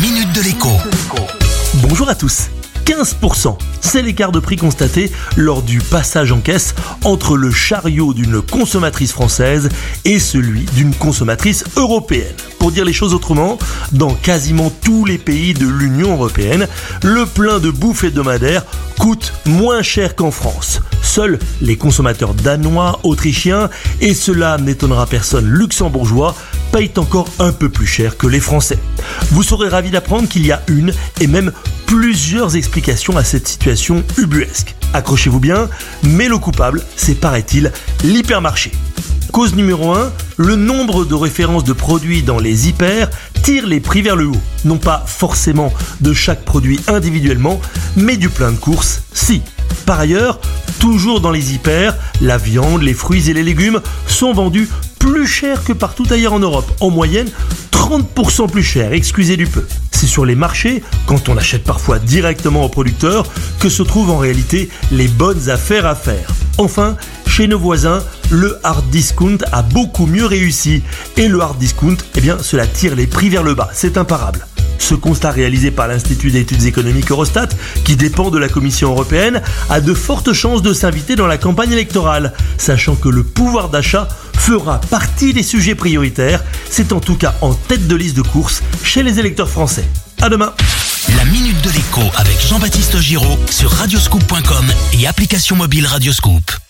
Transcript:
minute de l'écho. Bonjour à tous. 15%, c'est l'écart de prix constaté lors du passage en caisse entre le chariot d'une consommatrice française et celui d'une consommatrice européenne. Pour dire les choses autrement, dans quasiment tous les pays de l'Union européenne, le plein de bouffe hebdomadaire coûte moins cher qu'en France. Seuls les consommateurs danois, autrichiens et cela n'étonnera personne luxembourgeois payent encore un peu plus cher que les Français. Vous serez ravi d'apprendre qu'il y a une et même plusieurs explications à cette situation ubuesque. Accrochez-vous bien, mais le coupable, c'est paraît-il l'hypermarché. Cause numéro 1, le nombre de références de produits dans les hyper tire les prix vers le haut. Non pas forcément de chaque produit individuellement, mais du plein de courses, si. Par ailleurs, toujours dans les hyper, la viande, les fruits et les légumes sont vendus plus cher que partout ailleurs en Europe. En moyenne, 30% plus cher, excusez du peu. C'est sur les marchés, quand on achète parfois directement au producteur, que se trouvent en réalité les bonnes affaires à faire. Enfin, chez nos voisins, le hard discount a beaucoup mieux réussi. Et le hard discount, eh bien, cela tire les prix vers le bas. C'est imparable. Ce constat réalisé par l'Institut d'études économiques Eurostat, qui dépend de la Commission européenne, a de fortes chances de s'inviter dans la campagne électorale, sachant que le pouvoir d'achat fera partie des sujets prioritaires. C'est en tout cas en tête de liste de course chez les électeurs français. À demain. La minute de l'écho avec Jean-Baptiste Giraud sur radioscoop.com et application mobile Radioscoop.